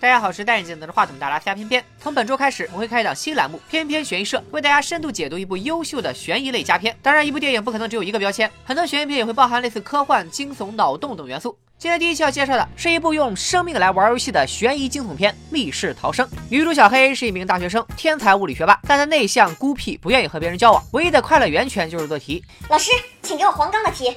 大家好，我是戴眼镜拿着话筒大拉瞎偏偏。从本周开始，我会开一档新栏目——偏偏悬疑社，为大家深度解读一部优秀的悬疑类佳片。当然，一部电影不可能只有一个标签，很多悬疑片也会包含类似科幻、惊悚、脑洞等元素。今天第一期要介绍的是一部用生命来玩游戏的悬疑惊悚片《密室逃生》。女主小黑是一名大学生，天才物理学霸，但她内向孤僻，不愿意和别人交往，唯一的快乐源泉就是做题。老师，请给我黄冈的题。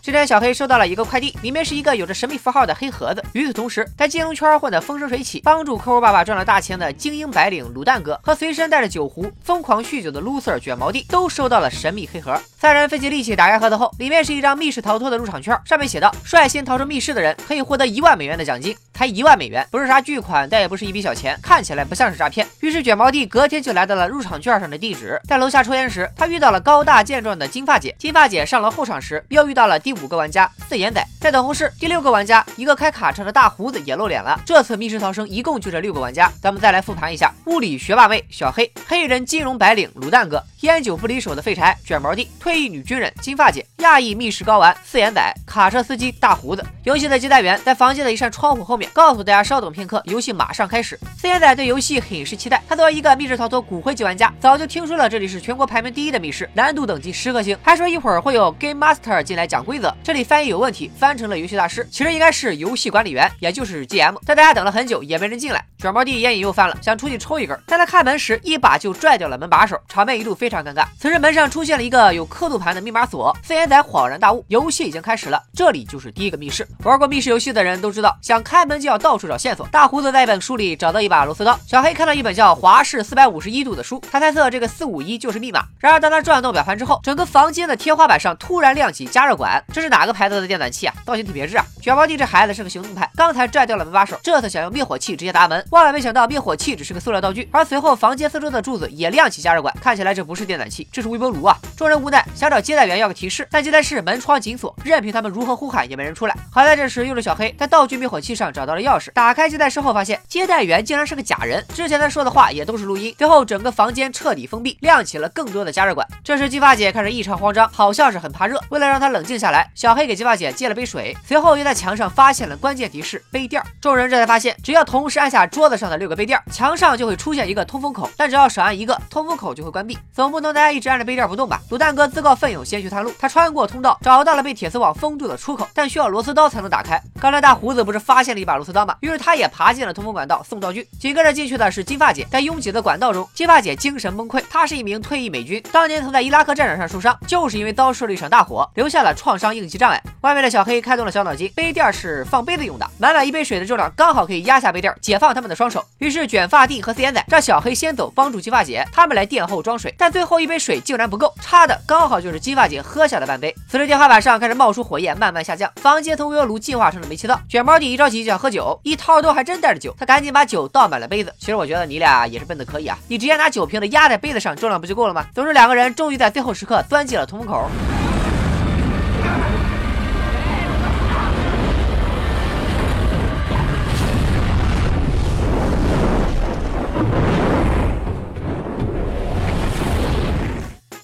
这天，小黑收到了一个快递，里面是一个有着神秘符号的黑盒子。与此同时，在金融圈混得风生水起，帮助客户爸爸赚了大钱的精英白领卤蛋哥和随身带着酒壶、疯狂酗酒的 loser 卷毛弟都收到了神秘黑盒。三人费尽力气打开盒子后，里面是一张密室逃脱的入场券，上面写道：率先逃出密室的人可以获得一万美元的奖金。才一万美元，不是啥巨款，但也不是一笔小钱，看起来不像是诈骗。于是卷毛弟隔天就来到了入场券上的地址，在楼下抽烟时，他遇到了高大健壮的金发姐。金发姐上楼候场时，又遇到了第五个玩家四眼仔。在等候室，第六个玩家一个开卡车的大胡子也露脸了。这次密室逃生一共就这六个玩家，咱们再来复盘一下：物理学霸妹小黑，黑人金融白领卤蛋哥，烟酒不离手的废柴卷毛弟，退役女军人金发姐，亚裔密室高玩四眼仔，卡车司机大胡子。游戏的接待员在房间的一扇窗户后面告诉大家稍等。片刻，游戏马上开始。四眼仔对游戏很是期待。他作为一个密室逃脱骨灰级玩家，早就听说了这里是全国排名第一的密室，难度等级十颗星，还说一会儿会有 Game Master 进来讲规则。这里翻译有问题，翻成了游戏大师，其实应该是游戏管理员，也就是 GM。但大家等了很久，也没人进来。卷毛弟烟瘾又犯了，想出去抽一根。在他开门时，一把就拽掉了门把手，场面一度非常尴尬。此时门上出现了一个有刻度盘的密码锁。四眼仔恍然大悟，游戏已经开始了，这里就是第一个密室。玩过密室游戏的人都知道，想开门就要到处找线索。大胡子在一本书里找到一把螺丝刀，小黑看到一本叫《华氏四百五十一度》的书，他猜测这个四五一就是密码。然而当他转动表盘之后，整个房间的天花板上突然亮起加热管，这是哪个牌子的电暖气啊？造型挺别致啊！卷毛弟这孩子是个行动派，刚才拽掉了门把手，这次想用灭火器直接砸门，万万没想到灭火器只是个塑料道具。而随后房间四周的柱子也亮起加热管，看起来这不是电暖气，这是微波炉啊！众人无奈想找接待员要个提示，但接待室门窗紧锁，任凭他们如何呼喊也没人出来。好在这时又是小黑在道具灭火器上找到了钥匙，打开接待室后发现。接待员竟然是个假人，之前他说的话也都是录音。最后整个房间彻底封闭，亮起了更多的加热管。这时金发姐开始异常慌张，好像是很怕热。为了让她冷静下来，小黑给金发姐接了杯水，随后又在墙上发现了关键提示杯垫。众人这才发现，只要同时按下桌子上的六个杯垫，墙上就会出现一个通风口，但只要少按一个，通风口就会关闭。总不能大家一直按着杯垫不动吧？卤蛋哥自告奋勇先去探路，他穿过通道，找到了被铁丝网封住的出口，但需要螺丝刀才能打开。刚才大胡子不是发现了一把螺丝刀嘛？于是他也爬进了通风管道送道具。紧跟着进去的是金发姐，在拥挤的管道中，金发姐精神崩溃。她是一名退役美军，当年曾在伊拉克战场上受伤，就是因为遭受了一场大火，留下了创伤应激障碍。外面的小黑开动了小脑筋，杯垫是放杯子用的，满满一杯水的重量刚好可以压下杯垫，解放他们的双手。于是卷发弟和四眼仔让小黑先走，帮助金发姐，他们来殿后装水。但最后一杯水竟然不够，差的刚好就是金发姐喝下的半杯。此时天花板上开始冒出火焰，慢慢下降，房间从微波炉进化成了煤气灶。卷毛弟一着急就要喝酒，一掏耳朵还真带着酒，他赶紧把酒倒。倒满了杯子，其实我觉得你俩也是笨的可以啊，你直接拿酒瓶子压在杯子上，重量不就够了吗？总之，两个人终于在最后时刻钻进了通风口。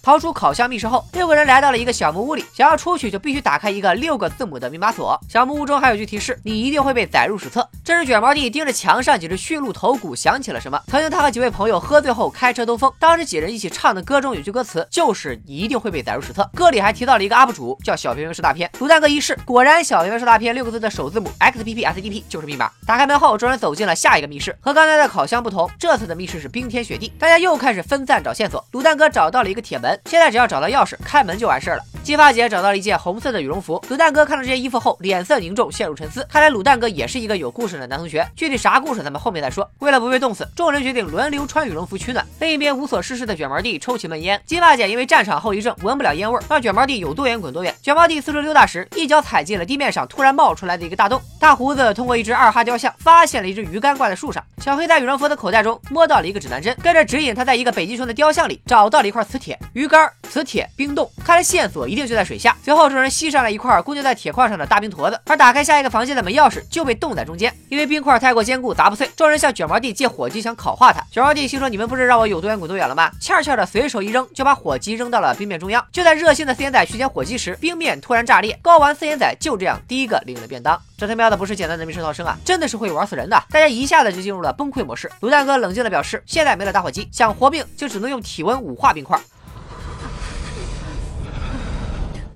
逃出烤箱密室后，六个人来到了一个小木屋里。想要出去，就必须打开一个六个字母的密码锁。小木屋中还有句提示：你一定会被载入史册。这时，卷毛弟盯着墙上几只驯鹿头骨，想起了什么。曾经他和几位朋友喝醉后开车兜风，当时几人一起唱的歌中有句歌词，就是你一定会被载入史册。歌里还提到了一个 UP 主叫小平平是大片。卤蛋哥一试，果然小平平是大片六个字的首字母 XPPSDP 就是密码。打开门后，众人走进了下一个密室。和刚才的烤箱不同，这次的密室是冰天雪地，大家又开始分散找线索。卤蛋哥找到了一个铁门。现在只要找到钥匙，开门就完事儿了。金发姐找到了一件红色的羽绒服，卤蛋哥看到这件衣服后，脸色凝重，陷入沉思。看来卤蛋哥也是一个有故事的男同学，具体啥故事咱们后面再说。为了不被冻死，众人决定轮流穿羽绒服取暖。另一边无所事事的卷毛弟抽起闷烟。金发姐因为战场后遗症闻不了烟味，让卷毛弟有多远滚多远。卷毛弟四处溜达时，一脚踩进了地面上突然冒出来的一个大洞。大胡子通过一只二哈雕像，发现了一只鱼竿挂在树上。小黑在羽绒服的口袋中摸到了一个指南针，跟着指引他在一个北极熊的雕像里找到了一块磁铁。鱼竿、磁铁、冰冻，看来线索一。定就在水下。随后众人吸上了一块固定在铁矿上的大冰坨子，而打开下一个房间的门钥匙就被冻在中间，因为冰块太过坚固砸不碎。众人向卷毛弟借火机想烤化它，卷毛弟心说你们不是让我有多远滚多远了吗？欠欠的随手一扔就把火机扔到了冰面中央。就在热心的四眼仔去捡火机时，冰面突然炸裂，高玩四眼仔就这样第一个领了便当。这他喵的不是简单的密室逃生啊，真的是会玩死人的！大家一下子就进入了崩溃模式。卤蛋哥冷静的表示，现在没了打火机，想活命就只能用体温捂化冰块。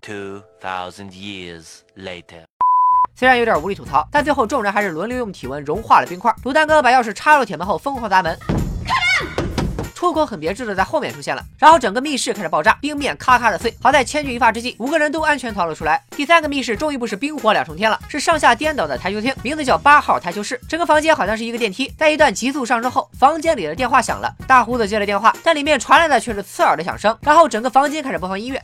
Two thousand years later. 虽然有点无力吐槽，但最后众人还是轮流用体温融化了冰块。卤蛋哥把钥匙插入铁门后，疯狂砸门。开出口很别致的在后面出现了，然后整个密室开始爆炸，冰面咔咔的碎。好在千钧一发之际，五个人都安全逃了出来。第三个密室终于不是冰火两重天了，是上下颠倒的台球厅，名字叫八号台球室。整个房间好像是一个电梯，在一段急速上升后，房间里的电话响了。大胡子接了电话，但里面传来的却是刺耳的响声。然后整个房间开始播放音乐。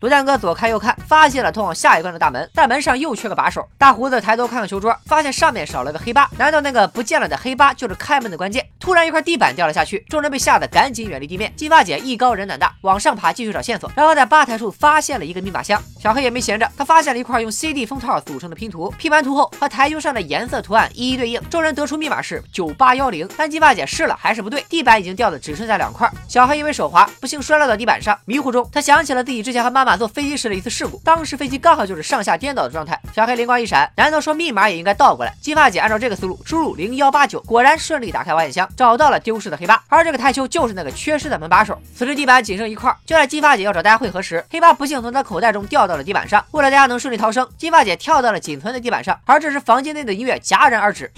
卤蛋哥左看右看，发现了通往下一关的大门，但门上又缺个把手。大胡子抬头看看球桌，发现上面少了个黑八，难道那个不见了的黑八就是开门的关键？突然，一块地板掉了下去，众人被吓得赶紧远离地面。金发姐艺高人胆大，往上爬继续找线索，然后在吧台处发现了一个密码箱。小黑也没闲着，他发现了一块用 CD 封套组成的拼图，拼完图后和台球上的颜色图案一一对应，众人得出密码是九八幺零。但金发姐试了还是不对，地板已经掉的只剩下两块。小黑因为手滑，不幸摔落到地板上，迷糊中他想起了自己之前和妈妈坐飞机时的一次事故，当时飞机刚好就是上下颠倒的状态。小黑灵光一闪，难道说密码也应该倒过来？金发姐按照这个思路输入零幺八九，果然顺利打开保险箱，找到了丢失的黑八，而这个台球就是那个缺失的门把手。此时地板仅剩一块，就在金发姐要找大家汇合时，黑八不幸从她口袋中掉到了地板上。为了大家能顺利逃生，金发姐跳到了仅存的地板上，而这时房间内的音乐戛然而止。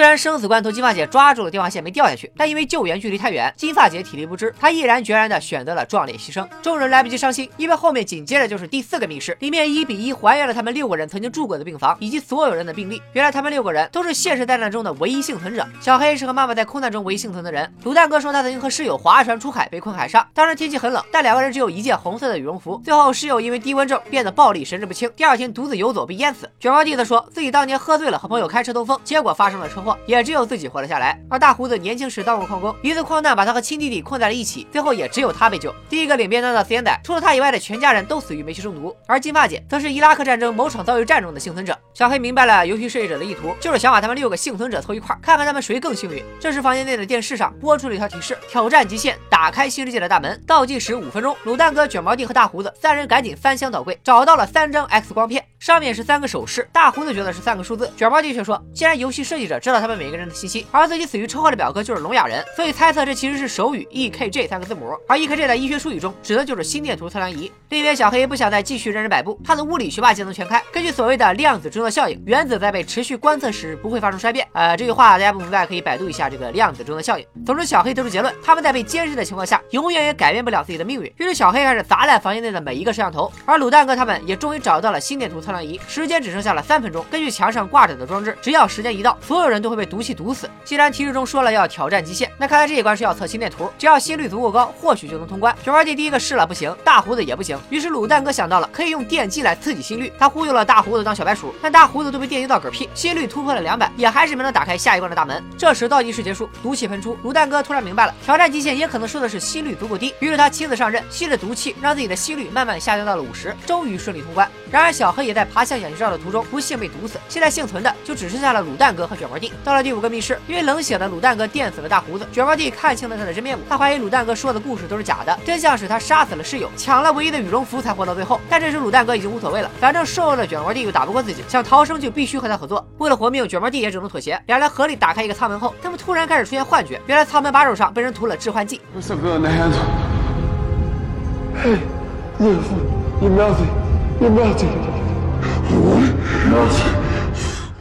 虽然生死关头，金发姐抓住了电话线没掉下去，但因为救援距离太远，金发姐体力不支，她毅然决然的选择了壮烈牺牲。众人来不及伤心，因为后面紧接着就是第四个密室，里面一比一还原了他们六个人曾经住过的病房以及所有人的病历。原来他们六个人都是现实灾难中的唯一幸存者。小黑是和妈妈在空难中唯一幸存的人。卤蛋哥说他曾经和室友划船出海，被困海上，当时天气很冷，但两个人只有一件红色的羽绒服。最后室友因为低温症变得暴力，神志不清，第二天独自游走被淹死。卷毛弟则说自己当年喝醉了，和朋友开车兜风，结果发生了车祸，也只有自己活了下来。而大胡子年轻时当过矿工，一次矿难把他和亲弟弟困在了一起，最后也只有他被救。第一个领便当的四眼仔，除了他以外的全家人都死于煤气中毒。而金发姐则是伊拉克战争某场遭遇战中的幸存者。小黑明白了游戏设计者的意图，就是想把他们六个幸存者凑一块，看看他们谁更幸运。这时房间内的电视上播出了一条提示：挑战极限，打开新世界的大门。倒计时五分钟，卤蛋哥、卷毛弟和大胡子三人赶紧翻箱倒柜，找到了三张 X 光片，上面是三个手势。大胡子觉得是三个数字，卷毛弟却说，既然游戏设计者知道他们每个人的信息，而自己死于车祸的表哥就是聋哑人，所以猜测这其实是手语 EKG 三个字母。而 EKG 在医学术语中指的就是心电图测量仪。另一边，小黑不想再继续任人摆布，他的物理学霸技能全开。根据所谓的量子中的效应，原子在被持续观测时不会发生衰变。呃，这句话大家不明白可以百度一下这个量子中的效应。总之，小黑得出结论，他们在被监视的情况下，永远也改变不了自己的命运。于是，小黑开始砸烂房间内的每一个摄像头。而卤蛋哥他们也终于找到了心电图测测量仪，时间只剩下了三分钟。根据墙上挂着的装置，只要时间一到，所有人都会被毒气毒死。既然提示中说了要挑战极限，那看来这一关是要测心电图，只要心率足够高，或许就能通关。卷毛弟第一个试了不行，大胡子也不行，于是卤蛋哥想到了可以用电击来刺激心率，他忽悠了大胡子当小白鼠，但大胡子都被电击到嗝屁，心率突破了两百，也还是没能打开下一关的大门。这时倒计时结束，毒气喷出，卤蛋哥突然明白了，挑战极限也可能说的是心率足够低，于是他亲自上阵，吸着毒气，让自己的心率慢慢下降到了五十，终于顺利通关。然而小黑也在在爬向氧气罩的途中不幸被毒死，现在幸存的就只剩下了卤蛋哥和卷毛弟。到了第五个密室，因为冷血的卤蛋哥电死了大胡子，卷毛弟看清了他的真面目，他怀疑卤蛋哥说的故事都是假的，真相是他杀死了室友，抢了唯一的羽绒服才活到最后。但这时卤蛋哥已经无所谓了，反正瘦弱的卷毛弟又打不过自己，想逃生就必须和他合作。为了活命，卷毛弟也只能妥协。两人合力打开一个舱门后，他们突然开始出现幻觉，原来舱门把手上被人涂了致幻剂。Nossa.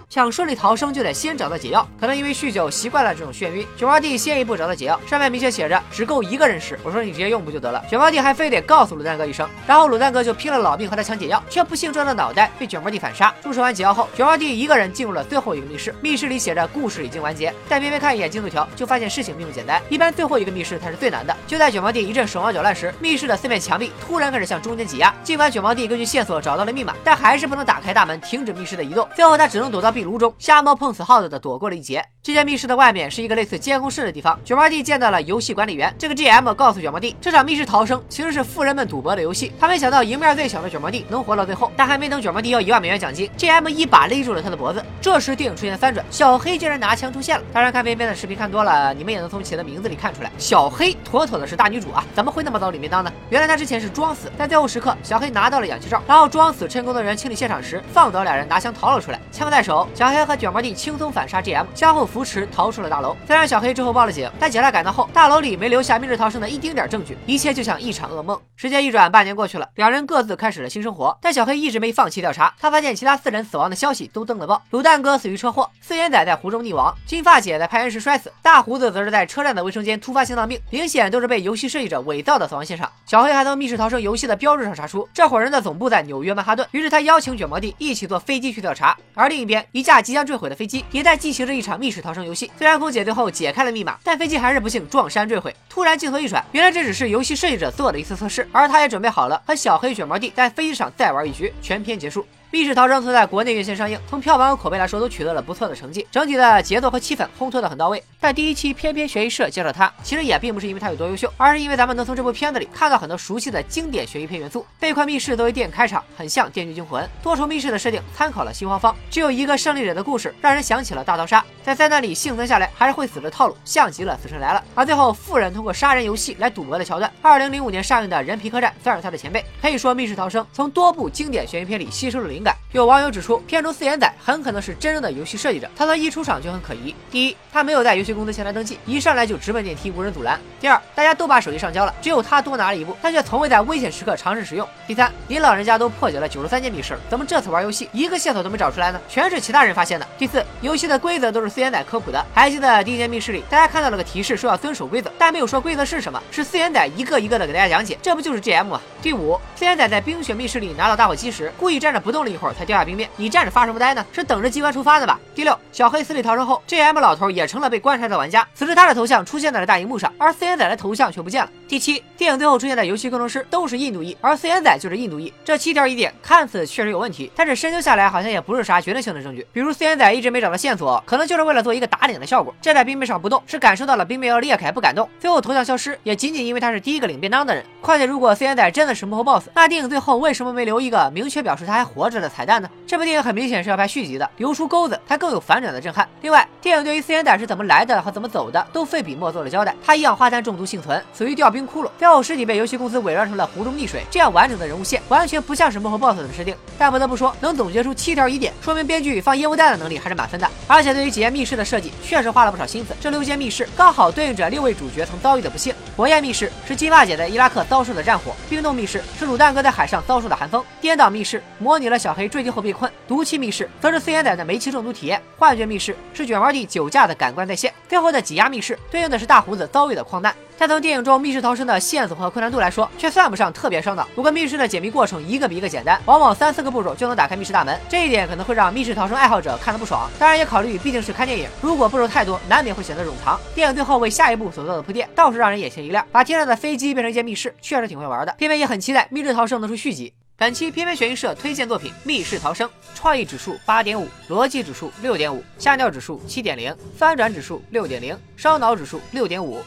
想顺利逃生就得先找到解药。可能因为酗酒习惯了这种眩晕，卷毛弟先一步找到解药，上面明确写着只够一个人使。我说你直接用不就得了？卷毛弟还非得告诉卤蛋哥一声，然后卤蛋哥就拼了老命和他抢解药，却不幸撞到脑袋，被卷毛弟反杀。注射完解药后，卷毛弟一个人进入了最后一个密室，密室里写着故事已经完结。但偏偏看一眼进度条，就发现事情并不简单。一般最后一个密室才是最难的。就在卷毛弟一阵手忙脚乱时，密室的四面墙壁突然开始向中间挤压。尽管卷毛弟根据线索找到了密码，但还是不能打开大门，停止密室的移动。最后他只能躲到壁炉中，瞎猫碰死耗子的躲过了一劫。这间密室的外面是一个类似监控室的地方。卷毛弟见到了游戏管理员，这个 GM 告诉卷毛弟，这场密室逃生其实是富人们赌博的游戏。他没想到赢面最小的卷毛弟能活到最后，但还没等卷毛弟要一万美元奖金，GM 一把勒住了他的脖子。这时电影出现翻转，小黑竟然拿枪出现了。当然看边边的视频看多了，你们也能从其的名字里看出来，小黑妥妥的是大女主啊！怎么会那么早领便当呢？原来他之前是装死，在最后时刻，小黑拿到了氧气罩，然后装死趁工作人员清理现场时，放倒俩人拿枪逃了出来。枪在手，小黑和卷毛弟轻松反杀 GM，相互扶持逃出了大楼。虽然小黑之后报了警，但警察赶到后，大楼里没留下密室逃生的一丁点证据，一切就像一场噩梦。时间一转，半年过去了，两人各自开始了新生活，但小黑一直没放弃调查。他发现其他四人死亡的消息都登了报：卤蛋哥死于车祸，四眼仔在湖中溺亡，金发姐在攀岩时摔死，大胡子则是在车站的卫生间突发心脏病，明显都是被游戏设计者伪造的死亡现场。小黑还从密室逃生游戏的标志上查出，这伙人的总部在纽约曼哈顿，于是他邀请卷毛弟一起坐飞机去调查。而另一边，一一架即将坠毁的飞机也在进行着一场密室逃生游戏。虽然空姐最后解开了密码，但飞机还是不幸撞山坠毁。突然镜头一转，原来这只是游戏设计者做的一次测试，而他也准备好了和小黑、卷毛弟在飞机上再玩一局。全片结束。密室逃生曾在国内院线上映，从票房和口碑来说都取得了不错的成绩，整体的节奏和气氛烘托的很到位。但第一期偏偏悬疑社介绍它，其实也并不是因为它有多优秀，而是因为咱们能从这部片子里看到很多熟悉的经典悬疑片元素。被困密室作为电影开场，很像《电锯惊魂》，多重密室的设定参考了新华方，只有一个胜利者的故事，让人想起了大逃杀，在灾难里幸存下来还是会死的套路，像极了《死神来了》。而最后富人通过杀人游戏来赌博的桥段，二零零五年上映的《人皮客栈》算是他的前辈。可以说，密室逃生从多部经典悬疑片里吸收了灵感。有网友指。出，片中四眼仔很可能是真正的游戏设计者。他从一出场就很可疑：第一，他没有在游戏公司前台登记，一上来就直奔电梯，无人阻拦；第二，大家都把手机上交了，只有他多拿了一部，但却从未在危险时刻尝试使用；第三，您老人家都破解了九十三间密室了，怎么这次玩游戏一个线索都没找出来呢？全是其他人发现的。第四，游戏的规则都是四眼仔科普的。还记得第一间密室里，大家看到了个提示，说要遵守规则，但没有说规则是什么，是四眼仔一个一个的给大家讲解，这不就是 GM 吗？第五，四眼仔在冰雪密室里拿到打火机时，故意站着不动一会儿才掉下冰面，你站着发什么呆呢？是等着机关出发的吧？第六，小黑死里逃生后，J.M 老头也成了被观察的玩家。此时他的头像出现在了大荧幕上，而四眼仔的头像却不见了。第七，电影最后出现的游戏工程师都是印度裔，而四眼仔就是印度裔。这七条疑点看似确实有问题，但是深究下来好像也不是啥决定性的证据。比如四眼仔一直没找到线索，可能就是为了做一个打脸的效果。站在冰面上不动，是感受到了冰面要裂开不敢动。最后头像消失，也仅仅因为他是第一个领便当的人。况且如果四眼仔真的是幕后 boss，那电影最后为什么没留一个明确表示他还活着的彩蛋呢？这部电影很明显是要拍续集的，留。出钩子，才更有反转的震撼。另外，电影对于四眼仔是怎么来的和怎么走的，都费笔墨做了交代。他一氧化碳中毒幸存，死于掉冰窟窿，最后尸体被游戏公司伪装成了湖中溺水。这样完整的人物线，完全不像是幕后 boss 的设定。但不得不说，能总结出七条疑点，说明编剧放烟雾弹的能力还是满分的。而且对于几间密室的设计，确实花了不少心思。这六间密室刚好对应着六位主角曾遭遇的不幸。火焰密室是金发姐在伊拉克遭受的战火，冰冻密室是卤蛋哥在海上遭受的寒风，颠倒密室模拟了小黑坠机后被困，毒气密室则是四眼仔的煤气中毒体验。幻觉密室是卷毛弟酒驾的感官再现，最后的挤压密室对应的是大胡子遭遇的矿难。但从电影中密室逃生的线索和困难度来说，却算不上特别烧脑。不过密室的解密过程一个比一个简单，往往三四个步骤就能打开密室大门，这一点可能会让密室逃生爱好者看得不爽。当然也考虑毕竟是看电影，如果步骤太多，难免会显得冗长。电影最后为下一步所做的铺垫，倒是让人眼前一亮，把天上的飞机变成一间密室，确实挺会玩的。片片也很期待密室逃生能出续集。本期偏偏悬疑社推荐作品《密室逃生》，创意指数八点五，逻辑指数六点五，吓尿指数七点零，翻转指数六点零，烧脑指数六点五，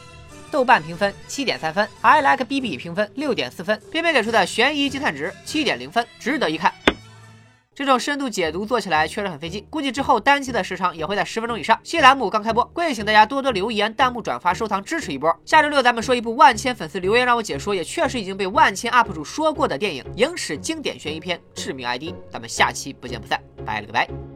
豆瓣评分七点三分，I like BB 评分六点四分，偏偏给出的悬疑惊叹值七点零分，值得一看。这种深度解读做起来确实很费劲，估计之后单期的时长也会在十分钟以上。新栏目刚开播，跪请大家多多留言、弹幕、转发、收藏，支持一波。下周六咱们说一部万千粉丝留言让我解说，也确实已经被万千 UP 主说过的电影——影史经典悬疑片《致命 ID》。咱们下期不见不散，拜了个拜。